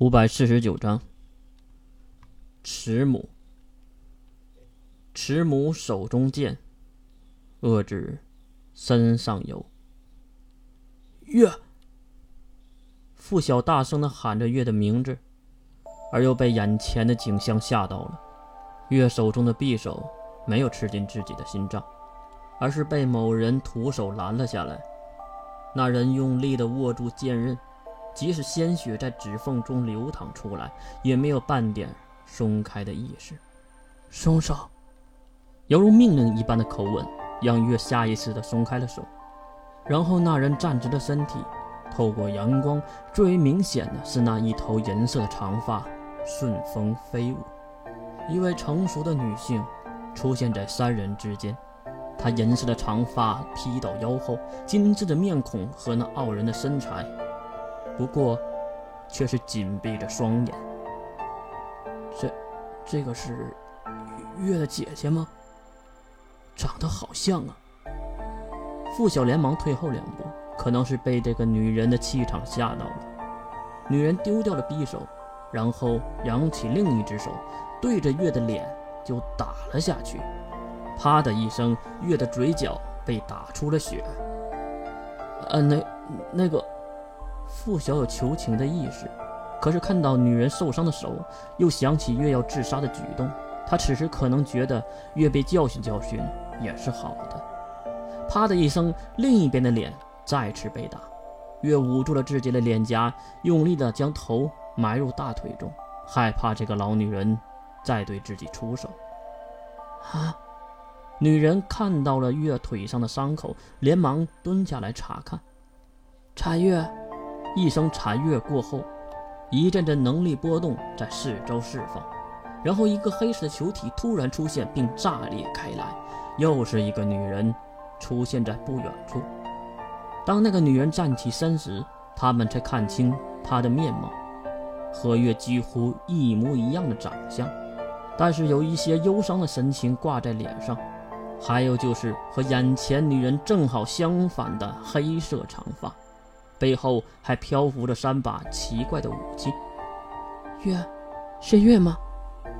五百四十九章。慈母，慈母手中剑，恶指身上游。月，傅晓大声的喊着月的名字，而又被眼前的景象吓到了。月手中的匕首没有刺进自己的心脏，而是被某人徒手拦了下来。那人用力的握住剑刃。即使鲜血在指缝中流淌出来，也没有半点松开的意识。松手，犹如命令一般的口吻，让月下意识地松开了手。然后那人站直了身体，透过阳光，最为明显的是那一头银色的长发顺风飞舞。一位成熟的女性出现在三人之间，她银色的长发披到腰后，精致的面孔和那傲人的身材。不过，却是紧闭着双眼。这，这个是月的姐姐吗？长得好像啊！傅晓连忙退后两步，可能是被这个女人的气场吓到了。女人丢掉了匕首，然后扬起另一只手，对着月的脸就打了下去。啪的一声，月的嘴角被打出了血。呃，那，那个。傅晓有求情的意识，可是看到女人受伤的手，又想起月要自杀的举动，他此时可能觉得月被教训教训也是好的。啪的一声，另一边的脸再次被打，月捂住了自己的脸颊，用力的将头埋入大腿中，害怕这个老女人再对自己出手。啊！女人看到了月腿上的伤口，连忙蹲下来查看。查月。一声残月过后，一阵阵能力波动在四周释放，然后一个黑色的球体突然出现并炸裂开来，又是一个女人出现在不远处。当那个女人站起身时，他们才看清她的面貌，和月几乎一模一样的长相，但是有一些忧伤的神情挂在脸上，还有就是和眼前女人正好相反的黑色长发。背后还漂浮着三把奇怪的武器。月，是月吗？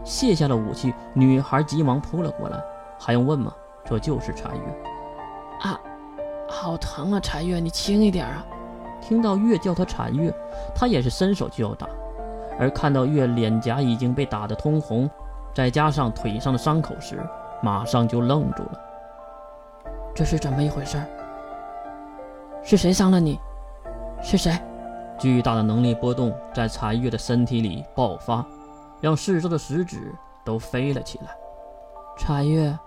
卸下了武器，女孩急忙扑了过来。还用问吗？这就是禅月。啊，好疼啊！禅月，你轻一点啊！听到月叫他禅月，他也是伸手就要打，而看到月脸颊已经被打得通红，再加上腿上的伤口时，马上就愣住了。这是怎么一回事？是谁伤了你？是谁？巨大的能力波动在残月的身体里爆发，让四周的石子都飞了起来。残月，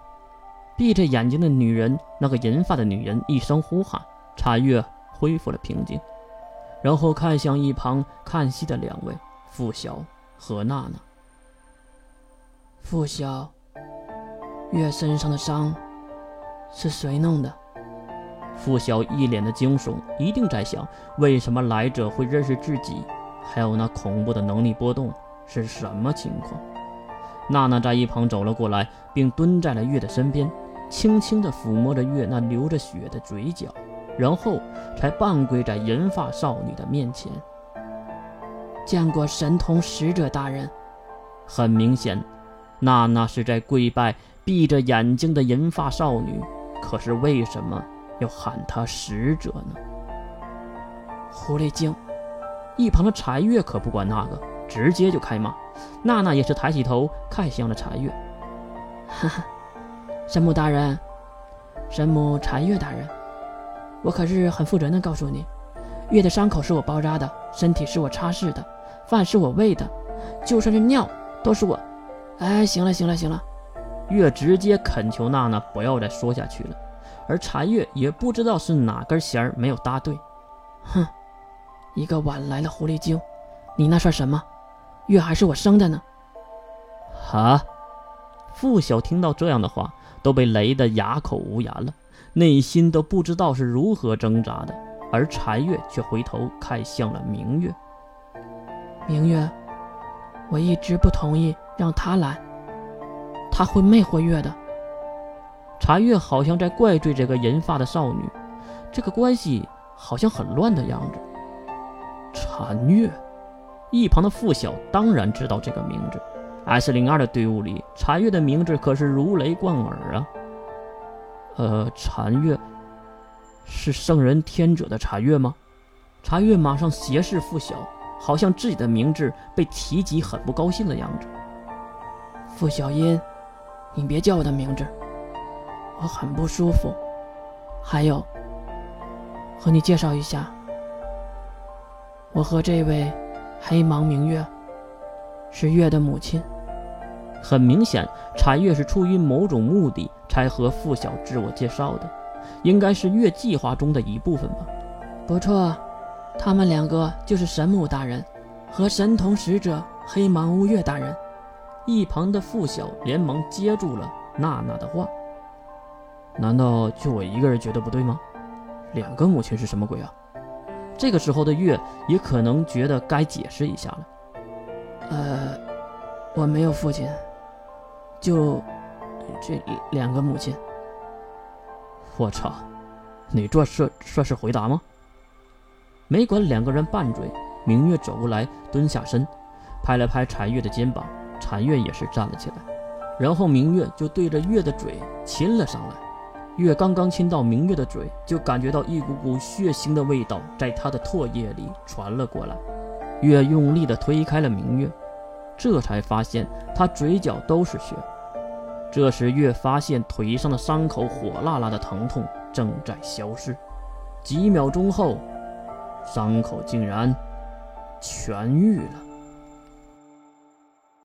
闭着眼睛的女人，那个银发的女人一声呼喊，残月恢复了平静，然后看向一旁看戏的两位傅晓和娜娜。傅晓，月身上的伤是谁弄的？傅晓一脸的惊悚，一定在想：为什么来者会认识自己？还有那恐怖的能力波动是什么情况？娜娜在一旁走了过来，并蹲在了月的身边，轻轻地抚摸着月那流着血的嘴角，然后才半跪在银发少女的面前。见过神通使者大人。很明显，娜娜是在跪拜闭着眼睛的银发少女。可是为什么？要喊他使者呢？狐狸精！一旁的柴月可不管那个，直接就开骂。娜娜也是抬起头看向了柴月。哈哈，神母大人，神母柴月大人，我可是很负责任的告诉你，月的伤口是我包扎的，身体是我擦拭的，饭是我喂的，就算是尿都是我。哎，行了行了行了，月直接恳求娜娜不要再说下去了。而禅月也不知道是哪根弦儿没有搭对，哼，一个晚来的狐狸精，你那算什么？月还是我生的呢！啊！傅晓听到这样的话，都被雷得哑口无言了，内心都不知道是如何挣扎的。而禅月却回头看向了明月，明月，我一直不同意让他来，他会魅惑月的。禅月好像在怪罪这个银发的少女，这个关系好像很乱的样子。禅月，一旁的付晓当然知道这个名字，S 零二的队伍里，禅月的名字可是如雷贯耳啊。呃，禅月是圣人天者的禅月吗？禅月马上斜视付晓，好像自己的名字被提及很不高兴的样子。付小音，你别叫我的名字，我很不舒服。还有，和你介绍一下，我和这位。黑芒明月是月的母亲，很明显，禅月是出于某种目的才和付晓自我介绍的，应该是月计划中的一部分吧。不错，他们两个就是神母大人和神童使者黑芒乌月大人。一旁的付晓连忙接住了娜娜的话：“难道就我一个人觉得不对吗？两个母亲是什么鬼啊？”这个时候的月也可能觉得该解释一下了。呃，我没有父亲，就这两个母亲。我操，你这算算是回答吗？没管两个人拌嘴，明月走过来，蹲下身，拍了拍禅月的肩膀，禅月也是站了起来，然后明月就对着月的嘴亲了上来。月刚刚亲到明月的嘴，就感觉到一股股血腥的味道在他的唾液里传了过来。月用力地推开了明月，这才发现他嘴角都是血。这时，月发现腿上的伤口火辣辣的疼痛正在消失，几秒钟后，伤口竟然痊愈了。